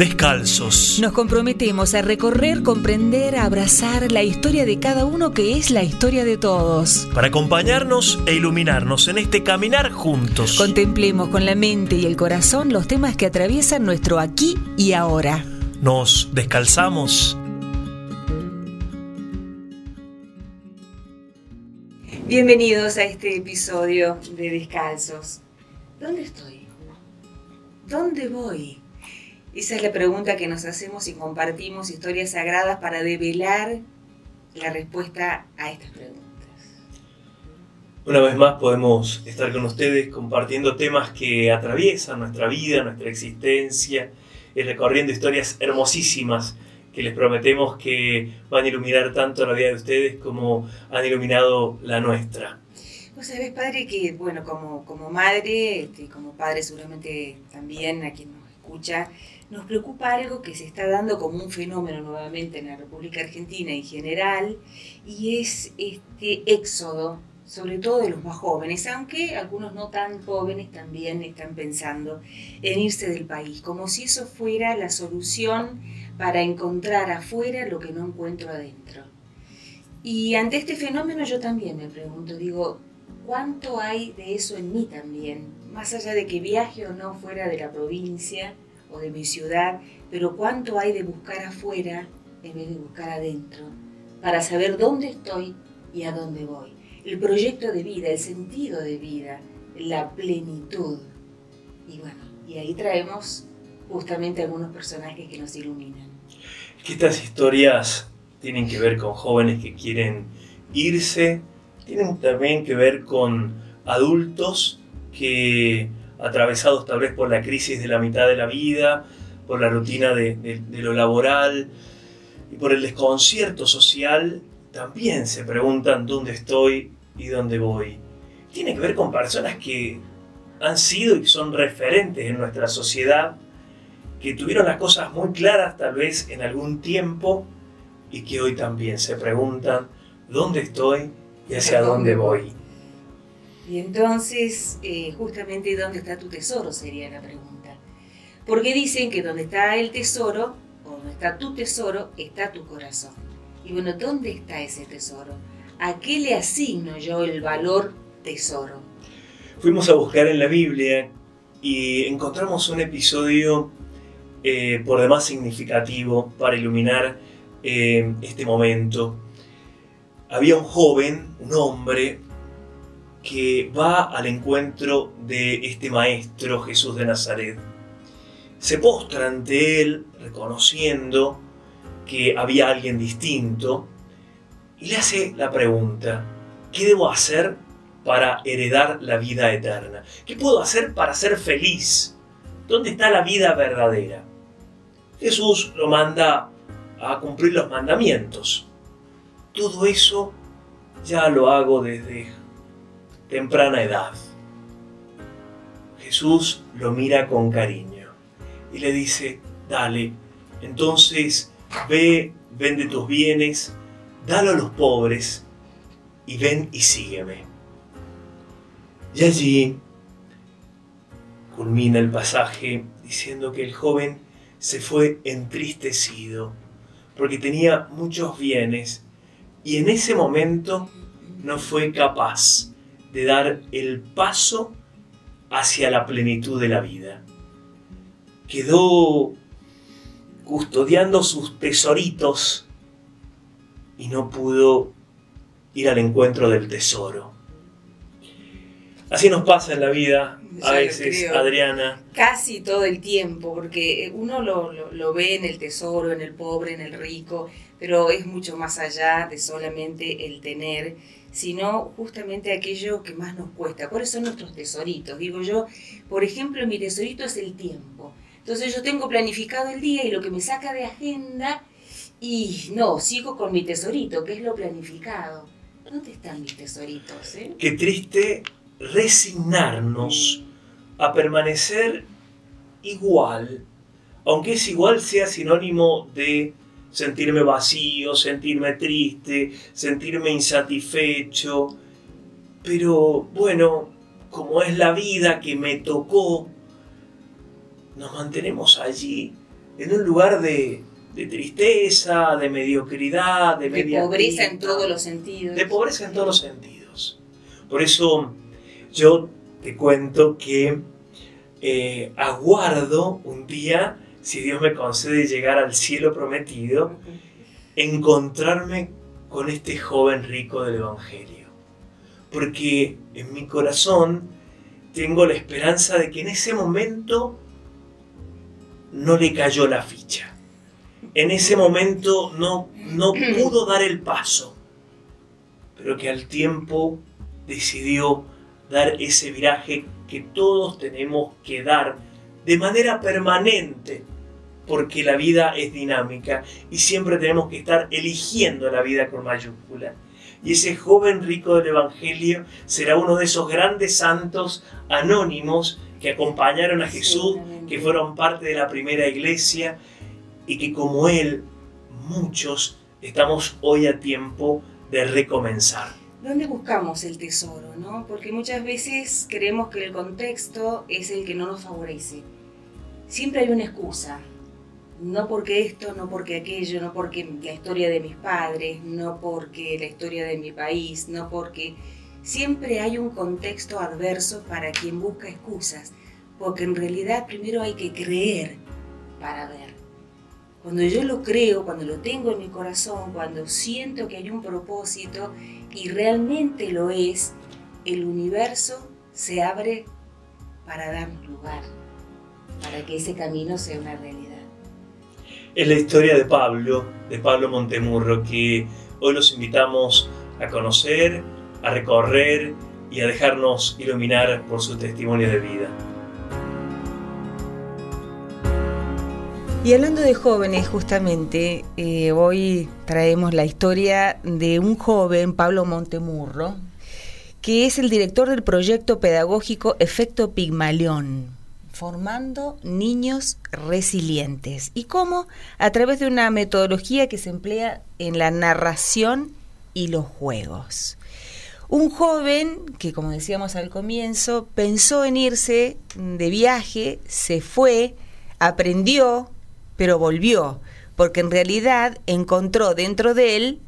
Descalzos. Nos comprometemos a recorrer, comprender, a abrazar la historia de cada uno que es la historia de todos. Para acompañarnos e iluminarnos en este caminar juntos. Contemplemos con la mente y el corazón los temas que atraviesan nuestro aquí y ahora. Nos descalzamos. Bienvenidos a este episodio de Descalzos. ¿Dónde estoy? ¿Dónde voy? Esa es la pregunta que nos hacemos y compartimos historias sagradas para develar la respuesta a estas preguntas. Una vez más podemos estar con ustedes compartiendo temas que atraviesan nuestra vida, nuestra existencia y recorriendo historias hermosísimas que les prometemos que van a iluminar tanto la vida de ustedes como han iluminado la nuestra. Vos sabés, padre, que, bueno, como, como madre, este, como padre seguramente también a quien nos escucha, nos preocupa algo que se está dando como un fenómeno nuevamente en la República Argentina en general, y es este éxodo, sobre todo de los más jóvenes, aunque algunos no tan jóvenes también están pensando en irse del país, como si eso fuera la solución para encontrar afuera lo que no encuentro adentro. Y ante este fenómeno yo también me pregunto, digo, ¿cuánto hay de eso en mí también? Más allá de que viaje o no fuera de la provincia o de mi ciudad, pero ¿cuánto hay de buscar afuera en vez de buscar adentro? Para saber dónde estoy y a dónde voy. El proyecto de vida, el sentido de vida, la plenitud. Y bueno, y ahí traemos justamente algunos personajes que nos iluminan. Que estas historias tienen que ver con jóvenes que quieren irse, tienen también que ver con adultos que, atravesados tal vez por la crisis de la mitad de la vida, por la rutina de, de lo laboral y por el desconcierto social, también se preguntan dónde estoy y dónde voy. Tiene que ver con personas que han sido y son referentes en nuestra sociedad que tuvieron las cosas muy claras tal vez en algún tiempo y que hoy también se preguntan dónde estoy y hacia dónde voy. Y entonces, eh, justamente, ¿dónde está tu tesoro? Sería la pregunta. Porque dicen que donde está el tesoro, o donde está tu tesoro, está tu corazón. Y bueno, ¿dónde está ese tesoro? ¿A qué le asigno yo el valor tesoro? Fuimos a buscar en la Biblia y encontramos un episodio eh, por demás significativo para iluminar eh, este momento. Había un joven, un hombre, que va al encuentro de este maestro Jesús de Nazaret. Se postra ante él reconociendo que había alguien distinto y le hace la pregunta, ¿qué debo hacer para heredar la vida eterna? ¿Qué puedo hacer para ser feliz? ¿Dónde está la vida verdadera? Jesús lo manda a cumplir los mandamientos. Todo eso ya lo hago desde temprana edad. Jesús lo mira con cariño y le dice, dale, entonces ve, vende tus bienes, dalo a los pobres y ven y sígueme. Y allí culmina el pasaje diciendo que el joven se fue entristecido porque tenía muchos bienes y en ese momento no fue capaz de dar el paso hacia la plenitud de la vida. Quedó custodiando sus tesoritos y no pudo ir al encuentro del tesoro. Así nos pasa en la vida, a veces, Adriana. Casi todo el tiempo, porque uno lo, lo, ve en el tesoro, en el pobre, en el rico, pero es mucho más allá de solamente el tener, sino justamente aquello que más nos cuesta. ¿Cuáles son nuestros tesoritos? Digo yo, por ejemplo, mi tesorito es el tiempo. Entonces yo tengo planificado el día y lo que me saca de agenda, y no, sigo con mi tesorito, que es lo planificado. ¿Dónde están mis tesoritos? Eh? Qué triste resignarnos a permanecer igual, aunque es igual sea sinónimo de sentirme vacío, sentirme triste, sentirme insatisfecho. Pero bueno, como es la vida que me tocó, nos mantenemos allí en un lugar de, tristeza, de mediocridad, de, de pobreza en todos los sentidos. De pobreza en todos los sentidos. Por eso yo te cuento que eh, aguardo un día, si Dios me concede llegar al cielo prometido, encontrarme con este joven rico del Evangelio. Porque en mi corazón tengo la esperanza de que en ese momento no le cayó la ficha. En ese momento no, no pudo dar el paso, pero que al tiempo decidió dar ese viraje que todos tenemos que dar de manera permanente, porque la vida es dinámica y siempre tenemos que estar eligiendo la vida con mayúscula. Y ese joven rico del Evangelio será uno de esos grandes santos anónimos que acompañaron a Jesús, que fueron parte de la primera iglesia y que como él, muchos estamos hoy a tiempo de recomenzar. ¿Dónde buscamos el tesoro? ¿no? Porque muchas veces creemos que el contexto es el que no nos favorece. Siempre hay una excusa. No porque esto, no porque aquello, no porque la historia de mis padres, no porque la historia de mi país, no porque... Siempre hay un contexto adverso para quien busca excusas, porque en realidad primero hay que creer para ver. Cuando yo lo creo, cuando lo tengo en mi corazón, cuando siento que hay un propósito y realmente lo es, el universo se abre para darnos lugar, para que ese camino sea una realidad. Es la historia de Pablo, de Pablo Montemurro, que hoy los invitamos a conocer, a recorrer y a dejarnos iluminar por su testimonio de vida. Y hablando de jóvenes, justamente, eh, hoy traemos la historia de un joven, Pablo Montemurro, que es el director del proyecto pedagógico Efecto Pigmalión, formando niños resilientes. ¿Y cómo? A través de una metodología que se emplea en la narración y los juegos. Un joven que, como decíamos al comienzo, pensó en irse de viaje, se fue, aprendió, pero volvió, porque en realidad encontró dentro de él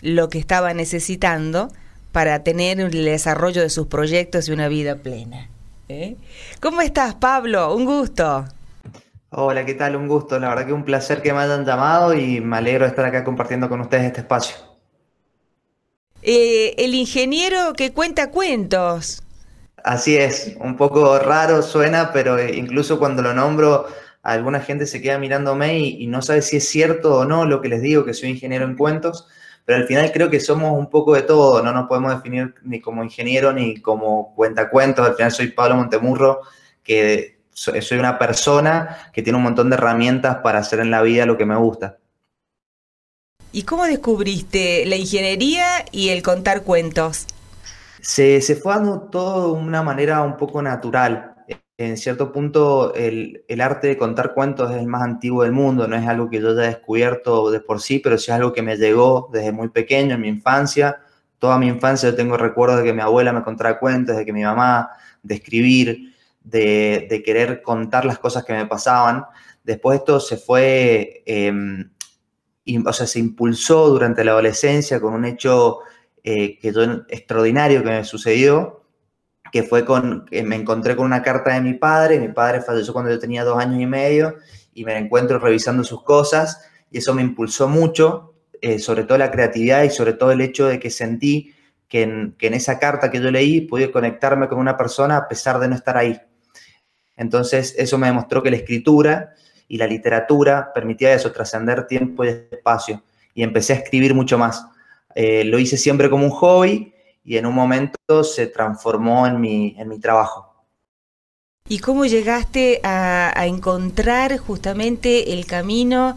lo que estaba necesitando para tener el desarrollo de sus proyectos y una vida plena. ¿eh? ¿Cómo estás, Pablo? Un gusto. Hola, ¿qué tal? Un gusto. La verdad que un placer que me hayan llamado y me alegro de estar acá compartiendo con ustedes este espacio. Eh, el ingeniero que cuenta cuentos. Así es, un poco raro suena, pero incluso cuando lo nombro alguna gente se queda mirándome y, no sabe si es cierto o no lo que les digo, que soy ingeniero en cuentos, pero al final creo que somos un poco de todo, no nos podemos definir ni como ingeniero ni como cuentacuentos, al final soy Pablo Montemurro, que soy una persona que tiene un montón de herramientas para hacer en la vida lo que me gusta. ¿Y cómo descubriste la ingeniería y el contar cuentos? Se, se fue dando todo de una manera un poco natural en cierto punto el, arte de contar cuentos es el más antiguo del mundo, no es algo que yo haya descubierto de por sí, pero sí es algo que me llegó desde muy pequeño, en mi infancia. Toda mi infancia yo tengo recuerdos de que mi abuela me contaba cuentos, de que mi mamá, de escribir, de, querer contar las cosas que me pasaban. Después esto se fue, em, o sea, se impulsó durante la adolescencia con un hecho eh, que yo, extraordinario que me sucedió, que fue con, que me encontré con una carta de mi padre, mi padre falleció cuando yo tenía dos años y medio, y me encuentro revisando sus cosas, y eso me impulsó mucho, eh, sobre todo la creatividad y sobre todo el hecho de que sentí que en, que en esa carta que yo leí pude conectarme con una persona a pesar de no estar ahí. Entonces eso me demostró que la escritura y la literatura permitía eso, trascender tiempo y espacio, y empecé a escribir mucho más. Eh, lo hice siempre como un hobby, y en un momento se transformó en mi, en mi trabajo. ¿Y cómo llegaste a, encontrar justamente el camino?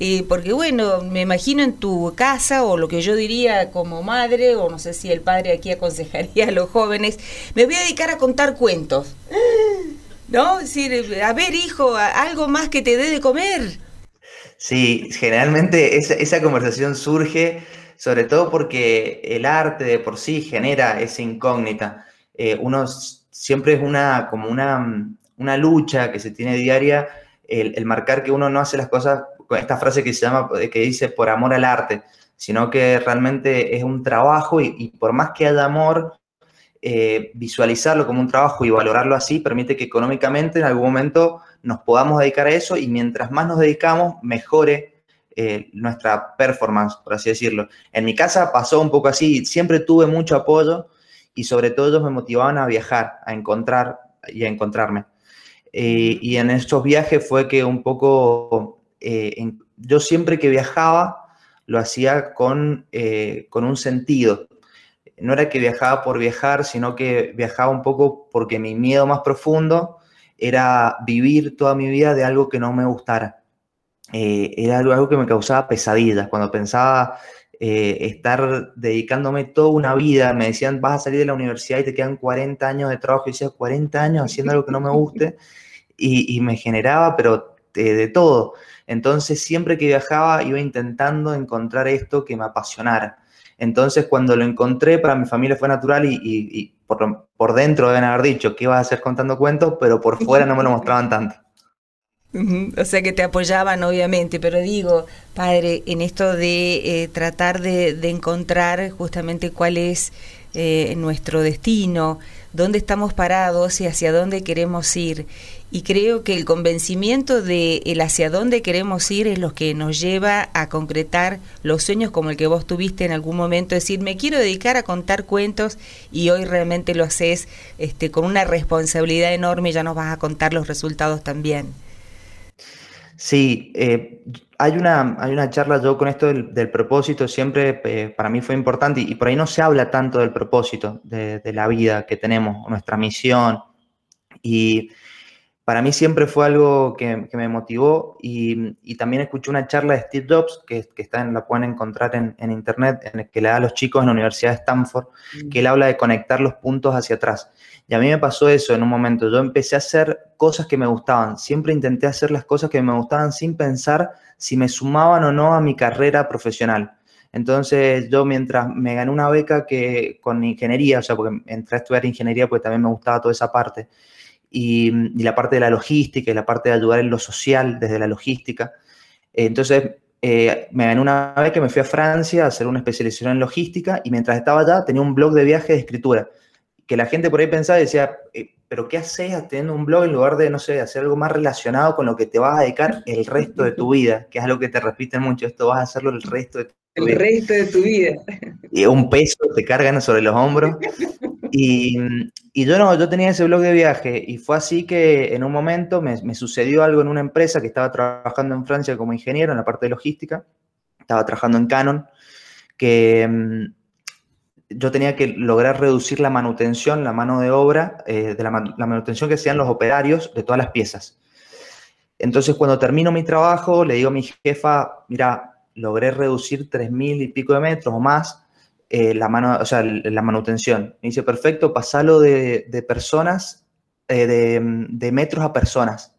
Eh, porque bueno, me imagino en tu casa o lo que yo diría como madre, o no sé si el padre aquí aconsejaría a los jóvenes, me voy a dedicar a contar cuentos. ¿No? a ver, hijo, algo más que te dé de comer. Sí, generalmente esa, esa conversación surge sobre todo porque el arte de por sí genera esa incógnita. Eh, uno siempre es una, como una, una, lucha que se tiene diaria el, marcar que uno no hace las cosas con esta frase que se llama, que dice por amor al arte, sino que realmente es un trabajo y, por más que haya amor, eh, visualizarlo como un trabajo y valorarlo así permite que económicamente en algún momento nos podamos dedicar a eso y mientras más nos dedicamos, mejore eh, nuestra performance, por así decirlo. En mi casa pasó un poco así, siempre tuve mucho apoyo y sobre todo ellos me motivaban a viajar, a encontrar y a encontrarme. Eh, y en estos viajes fue que un poco, eh, yo siempre que viajaba lo hacía con, con un sentido. No era que viajaba por viajar, sino que viajaba un poco porque mi miedo más profundo era vivir toda mi vida de algo que no me gustara. Era algo, que me causaba pesadillas. Cuando pensaba estar dedicándome toda una vida, me decían, vas a salir de la universidad y te quedan 40 años de trabajo, y decía, 40 años haciendo algo que no me guste, y, me generaba, pero de, todo. Entonces, siempre que viajaba, iba intentando encontrar esto que me apasionara. Entonces, cuando lo encontré, para mi familia fue natural y, por, por, dentro deben haber dicho que iba a hacer contando cuentos, pero por fuera no me lo mostraban tanto. O sea que te apoyaban, obviamente, pero digo, padre, en esto de eh, tratar de, encontrar justamente cuál es eh, nuestro destino, dónde estamos parados y hacia dónde queremos ir. Y creo que el convencimiento de el hacia dónde queremos ir es lo que nos lleva a concretar los sueños como el que vos tuviste en algún momento, decir, me quiero dedicar a contar cuentos y hoy realmente lo haces este, con una responsabilidad enorme y ya nos vas a contar los resultados también. Sí, eh, hay, una, hay una charla yo con esto del, propósito, siempre eh, para mí fue importante y, por ahí no se habla tanto del propósito, de, de la vida que tenemos, nuestra misión. Y para mí siempre fue algo que, me motivó y, también escuché una charla de Steve Jobs, que, que está en, la pueden encontrar en, internet, en el que le da a los chicos en la Universidad de Stanford, que él habla de conectar los puntos hacia atrás. Y a mí me pasó eso en un momento. Yo empecé a hacer cosas que me gustaban. Siempre intenté hacer las cosas que me gustaban sin pensar si me sumaban o no a mi carrera profesional. Entonces yo mientras me gané una beca que con ingeniería, o sea, porque entré a estudiar ingeniería, pues también me gustaba toda esa parte y, la parte de la logística y la parte de ayudar en lo social desde la logística. Entonces, eh, me gané una vez que me fui a Francia a hacer una especialización en logística y mientras estaba allá tenía un blog de viaje de escritura. Que la gente por ahí pensaba y decía, eh, pero ¿qué haces teniendo un blog en lugar de, no sé, hacer algo más relacionado con lo que te vas a dedicar el resto de tu vida? Que es algo que te repiten mucho, esto vas a hacerlo el resto de tu vida. El resto de tu vida. Y un peso te cargan sobre los hombros. Y, y, yo no, yo tenía ese blog de viaje y fue así que en un momento me, sucedió algo en una empresa que estaba trabajando en Francia como ingeniero en la parte de logística, estaba trabajando en Canon, que mm, yo tenía que lograr reducir la manutención, la mano de obra, eh, de la, la, manutención que hacían los operarios de todas las piezas. Entonces cuando termino mi trabajo le digo a mi jefa, mira, logré reducir 3.000 y pico de metros o más eh, la, mano, o sea, la manutención. Me dice, perfecto, pasalo de, de personas, eh, de, de, metros a personas.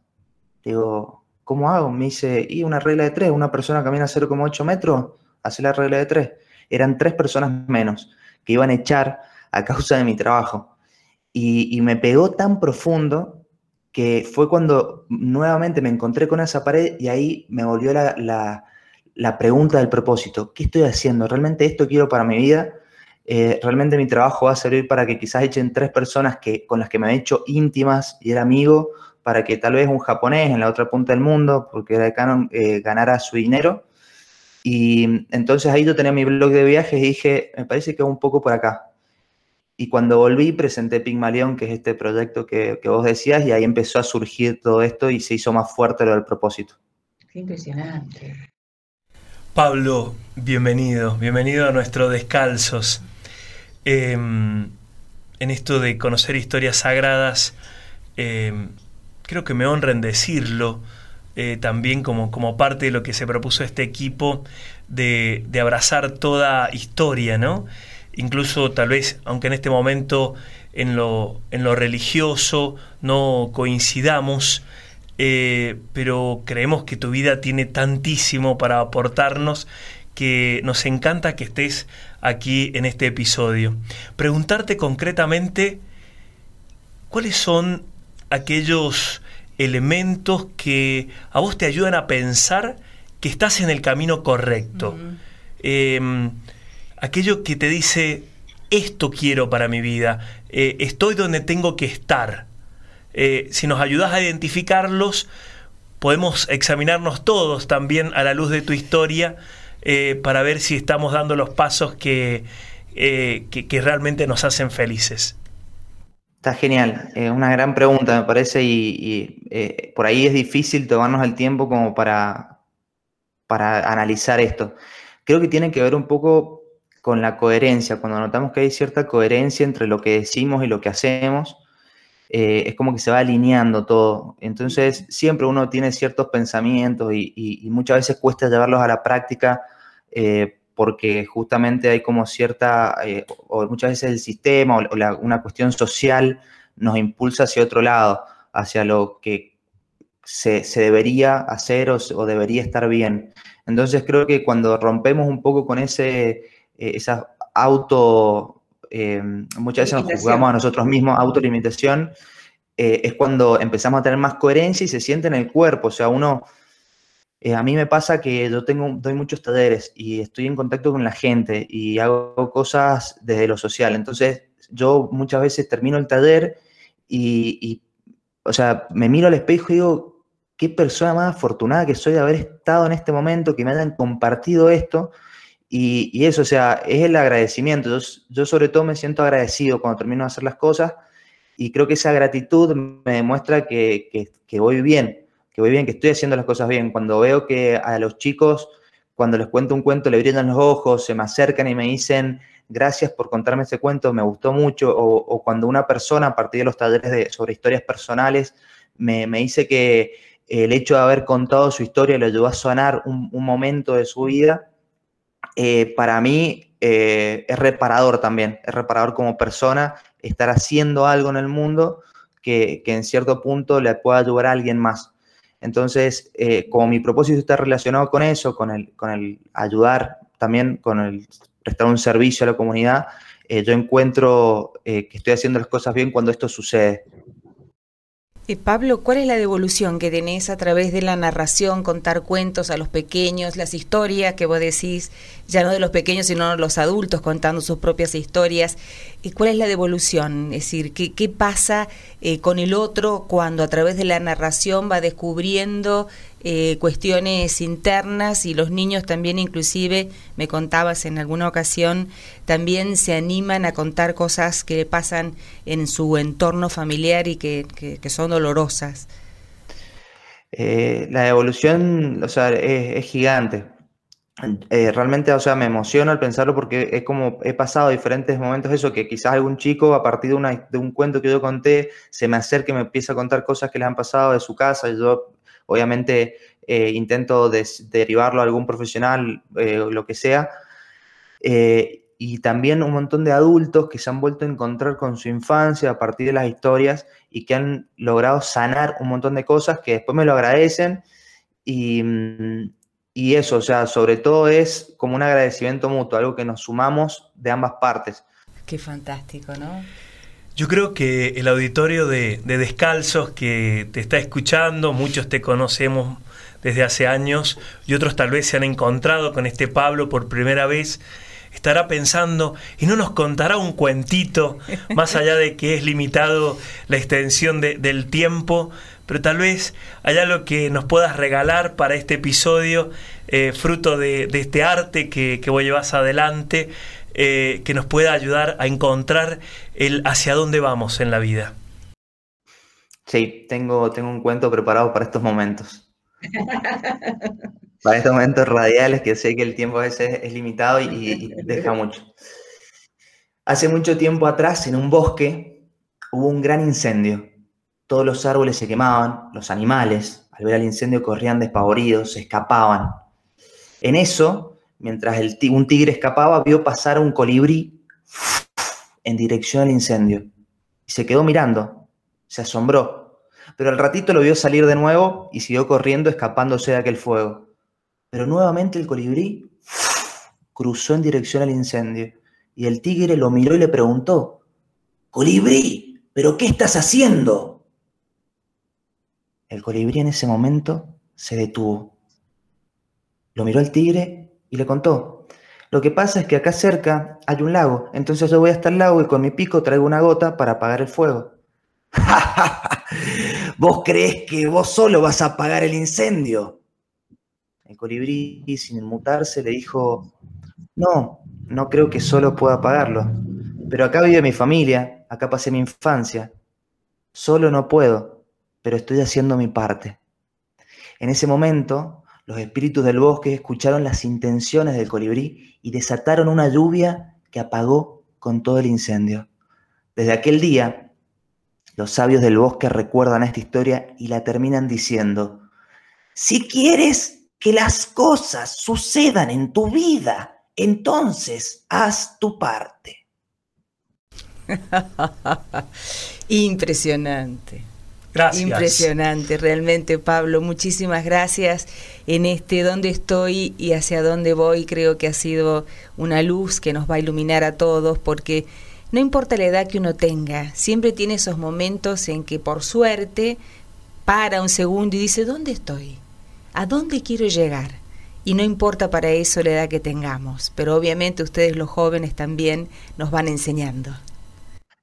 Digo, ¿cómo hago? Me dice, y una regla de tres, una persona camina 0,8 metros, hace la regla de tres. Eran tres personas menos que iban a echar a causa de mi trabajo. Y, y me pegó tan profundo que fue cuando nuevamente me encontré con esa pared y ahí me volvió la, la la pregunta del propósito. ¿Qué estoy haciendo? ¿Realmente esto quiero para mi vida? Eh, ¿Realmente mi trabajo va a servir para que quizás echen tres personas que, con las que me he hecho íntimas y era amigo, para que tal vez un japonés en la otra punta del mundo, porque era de Canon, eh, ganara su dinero? Y entonces ahí yo tenía mi blog de viajes y dije, me parece que un poco por acá. Y cuando volví presenté Pigmalión, que es este proyecto que, que vos decías, y ahí empezó a surgir todo esto y se hizo más fuerte lo del propósito. Qué impresionante. Pablo, bienvenido, bienvenido a nuestro Descalzos. Em, en esto de conocer historias sagradas, em, creo que me honra en decirlo, eh, también como, como, parte de lo que se propuso este equipo de, de, abrazar toda historia, ¿no? Incluso tal vez, aunque en este momento en lo, en lo religioso no coincidamos, eh, pero creemos que tu vida tiene tantísimo para aportarnos que nos encanta que estés aquí en este episodio. Preguntarte concretamente cuáles son aquellos elementos que a vos te ayudan a pensar que estás en el camino correcto. Em, aquello que te dice, esto quiero para mi vida, eh, estoy donde tengo que estar. Eh, si nos ayudas a identificarlos, podemos examinarnos todos también a la luz de tu historia eh, para ver si estamos dando los pasos que, que, realmente nos hacen felices. Está genial, una gran pregunta me parece y, por ahí es difícil tomarnos el tiempo como para, para analizar esto. Creo que tiene que ver un poco con la coherencia, cuando notamos que hay cierta coherencia entre lo que decimos y lo que hacemos, eh, es como que se va alineando todo. Entonces, siempre uno tiene ciertos pensamientos y, muchas veces cuesta llevarlos a la práctica eh, porque justamente hay como cierta, eh, o muchas veces el sistema o, una cuestión social nos impulsa hacia otro lado, hacia lo que se, debería hacer o, debería estar bien. Entonces, creo que cuando rompemos un poco con ese, esa auto eh, muchas veces nos juzgamos a nosotros mismos, autolimitación, eh, es cuando empezamos a tener más coherencia y se siente en el cuerpo. O sea, uno, eh, a mí me pasa que yo tengo, doy muchos talleres y estoy en contacto con la gente y hago cosas desde lo social. Entonces, yo muchas veces termino el taller y, y o sea, me miro al espejo y digo, qué persona más afortunada que soy de haber estado en este momento, que me hayan compartido esto y, eso, o sea, es el agradecimiento. Yo, sobre todo me siento agradecido cuando termino de hacer las cosas y creo que esa gratitud me demuestra que, voy bien, que voy bien, que estoy haciendo las cosas bien. Cuando veo que a los chicos, cuando les cuento un cuento, le brillan los ojos, se me acercan y me dicen, gracias por contarme ese cuento, me gustó mucho, o, cuando una persona a partir de los talleres de, sobre historias personales me, dice que el hecho de haber contado su historia le ayudó a sanar un momento de su vida, eh, para mí eh, es reparador también, es reparador como persona estar haciendo algo en el mundo que, en cierto punto le pueda ayudar a alguien más. Entonces, eh, como mi propósito está relacionado con eso, con el, con el ayudar también, con el prestar un servicio a la comunidad, yo encuentro que estoy haciendo las cosas bien cuando esto sucede. Eh, Pablo, ¿cuál es la devolución que tenés a través de la narración, contar cuentos a los pequeños, las historias que vos decís, ya no de los pequeños, sino de los adultos contando sus propias historias? ¿Y cuál es la devolución? Es decir, ¿qué, pasa eh, con el otro cuando a través de la narración va descubriendo eh, cuestiones internas y los niños también inclusive, me contabas en alguna ocasión, también se animan a contar cosas que le pasan en su entorno familiar y que, son dolorosas. Eh, la evolución, o sea, es, gigante. Eh, realmente, o sea, me emociono al pensarlo porque es como he pasado diferentes momentos eso, que quizás algún chico a partir de, una, de un cuento que yo conté se me acerque y me empieza a contar cosas que le han pasado de su casa yo Obviamente eh, intento derivarlo a algún profesional, eh, lo que sea. Eh, y también un montón de adultos que se han vuelto a encontrar con su infancia a partir de las historias y que han logrado sanar un montón de cosas que después me lo agradecen. Y, mm, y eso, o sea, sobre todo es como un agradecimiento mutuo, algo que nos sumamos de ambas partes. Qué fantástico, ¿no? Yo creo que el auditorio de, Descalzos que te está escuchando, muchos te conocemos desde hace años y otros tal vez se han encontrado con este Pablo por primera vez, estará pensando y no nos contará un cuentito, más allá de que es limitado la extensión del tiempo, pero tal vez haya algo que nos puedas regalar para este episodio, eh, fruto de, este arte que, que vos llevas adelante, eh, que nos pueda ayudar a encontrar el hacia dónde vamos en la vida. Sí, tengo, tengo un cuento preparado para estos momentos. para estos momentos radiales que sé que el tiempo a veces es limitado y, deja mucho. Hace mucho tiempo atrás, en un bosque, hubo un gran incendio. Todos los árboles se quemaban, los animales, al ver el incendio, corrían despavoridos, se escapaban. En eso, mientras un tigre escapaba, vio pasar un colibrí en dirección al incendio. Y se quedó mirando, se asombró. Pero al ratito lo vio salir de nuevo y siguió corriendo escapándose de aquel fuego. Pero nuevamente el colibrí cruzó en dirección al incendio. Y el tigre lo miró y le preguntó, Colibrí, ¿pero qué estás haciendo? El colibrí en ese momento se detuvo. Lo miró al tigre y le contó. Lo que pasa es que acá cerca hay un lago, entonces yo voy hasta el lago y con mi pico traigo una gota para apagar el fuego. ¿Vos crees que vos solo vas a apagar el incendio? El colibrí, sin inmutarse, le dijo, no, no creo que solo pueda apagarlo, pero acá vive mi familia, acá pasé mi infancia. Solo no puedo, pero estoy haciendo mi parte. En ese momento, los espíritus del bosque escucharon las intenciones del colibrí y desataron una lluvia que apagó con todo el incendio. Desde aquel día, los sabios del bosque recuerdan esta historia y la terminan diciendo, si quieres que las cosas sucedan en tu vida, entonces haz tu parte. Impresionante. Gracias. Impresionante, realmente, Pablo. Muchísimas gracias en este dónde estoy y hacia dónde voy. Creo que ha sido una luz que nos va a iluminar a todos porque no importa la edad que uno tenga, siempre tiene esos momentos en que por suerte para un segundo y dice, ¿dónde estoy? ¿A dónde quiero llegar? Y no importa para eso la edad que tengamos, pero obviamente ustedes los jóvenes también nos van enseñando.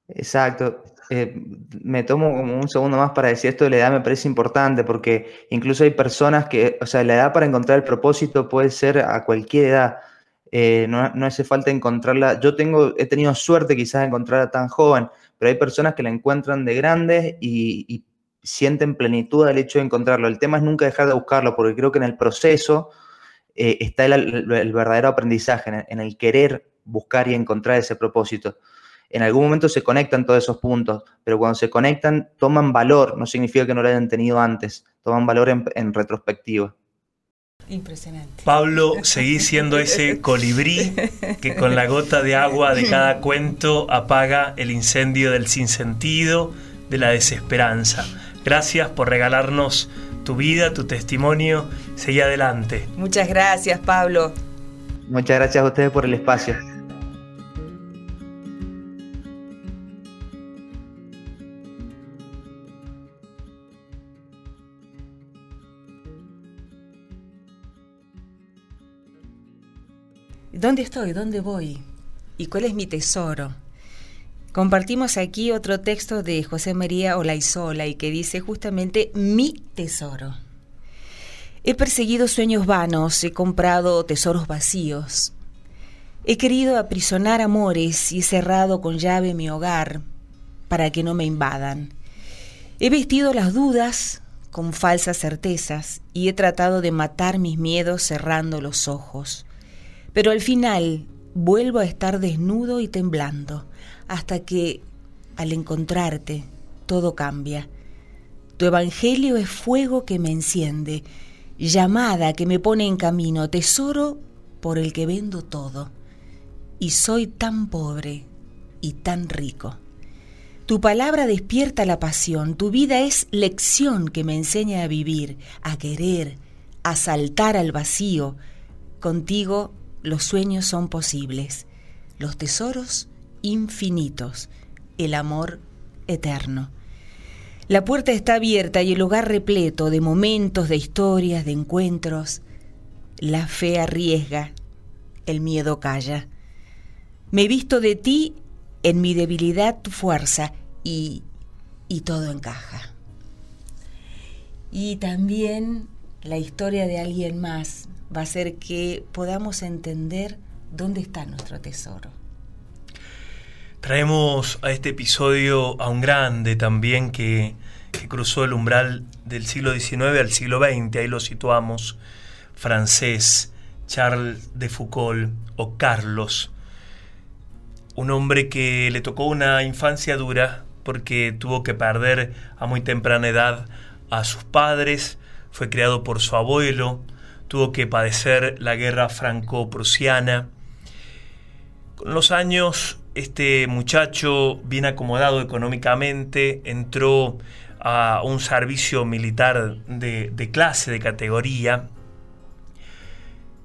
Exacto. Eh, me tomo como un segundo más para decir esto de la edad me parece importante porque incluso hay personas que, o sea, la edad para encontrar el propósito puede ser a cualquier edad. Eh, no, hace falta encontrarla. Yo tengo, he tenido suerte quizás de encontrarla tan joven, pero hay personas que la encuentran de grandes y, sienten plenitud al hecho de encontrarlo. El tema es nunca dejar de buscarlo, porque creo que en el proceso eh, está el, verdadero aprendizaje, en en el querer buscar y encontrar ese propósito. En algún momento se conectan todos esos puntos, pero cuando se conectan toman valor, no significa que no lo hayan tenido antes, toman valor en, en retrospectiva. Impresionante. Pablo, seguís siendo ese colibrí que con la gota de agua de cada cuento apaga el incendio del sinsentido, de la desesperanza. Gracias por regalarnos tu vida, tu testimonio. Seguí adelante. Muchas gracias, Pablo. Muchas gracias a ustedes por el espacio. ¿Dónde estoy? ¿Dónde voy? ¿Y cuál es mi tesoro? Compartimos aquí otro texto de José María Olaizola y que dice justamente mi tesoro. He perseguido sueños vanos, he comprado tesoros vacíos. He querido aprisionar amores y he cerrado con llave mi hogar para que no me invadan. He vestido las dudas con falsas certezas y he tratado de matar mis miedos cerrando los ojos. Pero al final vuelvo a estar desnudo y temblando hasta que, al encontrarte, todo cambia. Tu evangelio es fuego que me enciende, llamada que me pone en camino, tesoro por el que vendo todo. Y soy tan pobre y tan rico. Tu palabra despierta la pasión, tu vida es lección que me enseña a vivir, a querer, a saltar al vacío. Contigo los sueños son posibles, los tesoros infinitos, el amor eterno. La puerta está abierta y el hogar repleto de momentos, de historias, de encuentros. La fe arriesga, el miedo calla. Me he visto de ti en mi debilidad tu fuerza y, y todo encaja. Y también la historia de alguien más va a hacer que podamos entender dónde está nuestro tesoro. Traemos a este episodio a un grande también que, que, cruzó el umbral del siglo XIX al siglo XX, ahí lo situamos, francés, Charles de Foucault o Carlos, un hombre que le tocó una infancia dura porque tuvo que perder a muy temprana edad a sus padres, fue criado por su abuelo, tuvo que padecer la guerra franco-prusiana. Con los años este muchacho, bien acomodado económicamente, entró a un servicio militar de, de, clase, de categoría,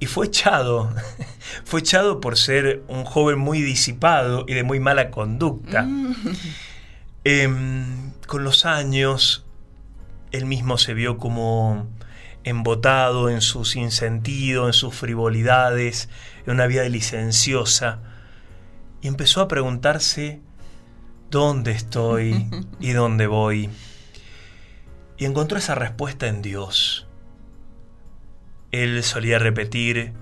y fue echado. fue echado por ser un joven muy disipado y de muy mala conducta. Mm. Eh, con los años, él mismo se vio como embotado en su sinsentido, en sus frivolidades, en una vida licenciosa, y empezó a preguntarse dónde estoy y dónde voy. Y encontró esa respuesta en Dios. Él solía repetir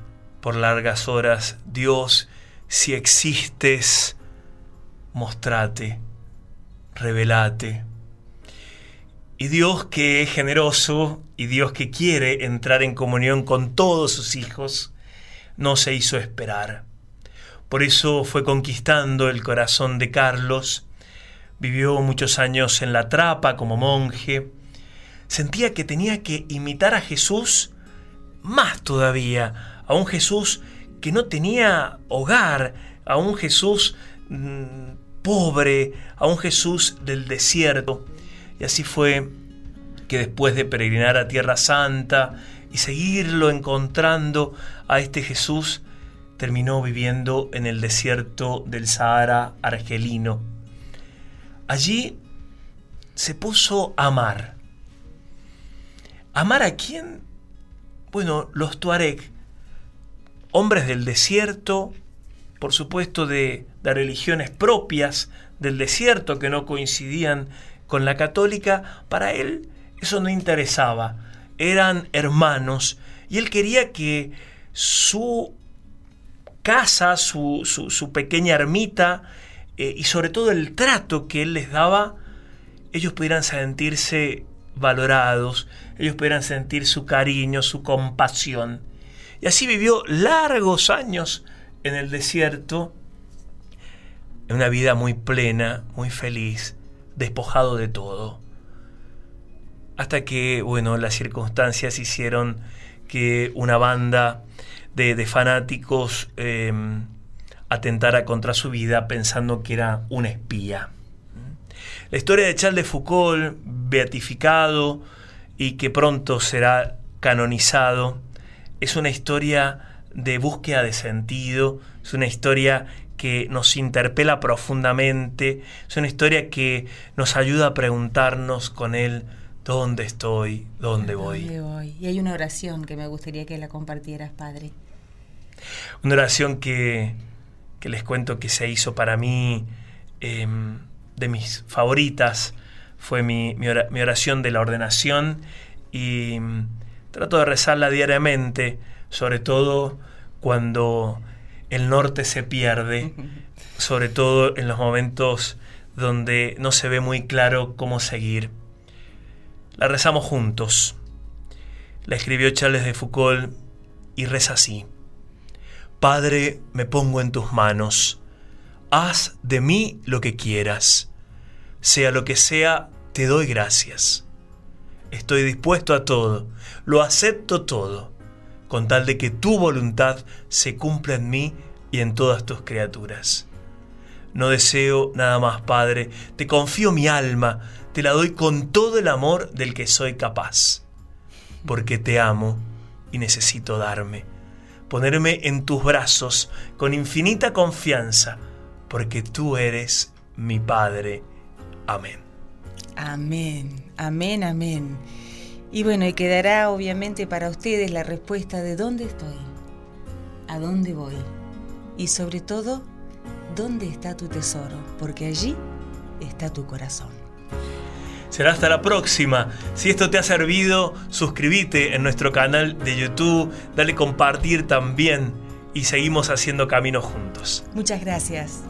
por largas horas, Dios, si existes, mostrate, revelate. Y Dios que es generoso y Dios que quiere entrar en comunión con todos sus hijos, no se hizo esperar. Por eso fue conquistando el corazón de Carlos, vivió muchos años en la trapa como monje, sentía que tenía que imitar a Jesús más todavía, a un Jesús que no tenía hogar, a un Jesús mm, pobre, a un Jesús del desierto. Y así fue que después de peregrinar a Tierra Santa y seguirlo encontrando a este Jesús, terminó viviendo en el desierto del Sahara argelino. Allí se puso a amar. ¿Amar a quién? Bueno, los Tuareg, hombres del desierto, por supuesto de, de religiones propias del desierto que no coincidían con la católica, para él eso no interesaba. Eran hermanos y él quería que su casa, su, su, pequeña ermita eh, y sobre todo el trato que él les daba, ellos pudieran sentirse valorados, ellos pudieran sentir su cariño, su compasión. Y así vivió largos años en el desierto, en una vida muy plena, muy feliz, despojado de todo. Hasta que, bueno, las circunstancias hicieron que una banda de, fanáticos em, atentara contra su vida pensando que era un espía. La historia de Charles de Foucault, beatificado y que pronto será canonizado, es una historia de búsqueda de sentido, es una historia que nos interpela profundamente, es una historia que nos ayuda a preguntarnos con él dónde estoy, dónde voy. Y hay una oración que me gustaría que la compartieras, Padre. Una oración que, les cuento que se hizo para mí em, de mis favoritas, fue mi, oración de la ordenación y mm, trato de rezarla diariamente, sobre todo cuando el norte se pierde, sobre todo en los momentos donde no se ve muy claro cómo seguir. La rezamos juntos. La escribió Charles de Foucault y reza así. Padre, me pongo en tus manos. Haz de mí lo que quieras. Sea lo que sea, te doy gracias. Estoy dispuesto a todo, lo acepto todo, con tal de que tu voluntad se cumpla en mí y en todas tus criaturas. No deseo nada más, Padre, te confío mi alma, te la doy con todo el amor del que soy capaz, porque te amo y necesito darme ponerme en tus brazos con infinita confianza, porque tú eres mi Padre. Amén. Amén, amén, amén. Y bueno, y quedará obviamente para ustedes la respuesta de dónde estoy, a dónde voy y sobre todo, dónde está tu tesoro, porque allí está tu corazón. Será hasta la próxima. Si esto te ha servido, suscríbete en nuestro canal de YouTube, dale compartir también y seguimos haciendo camino juntos. Muchas gracias.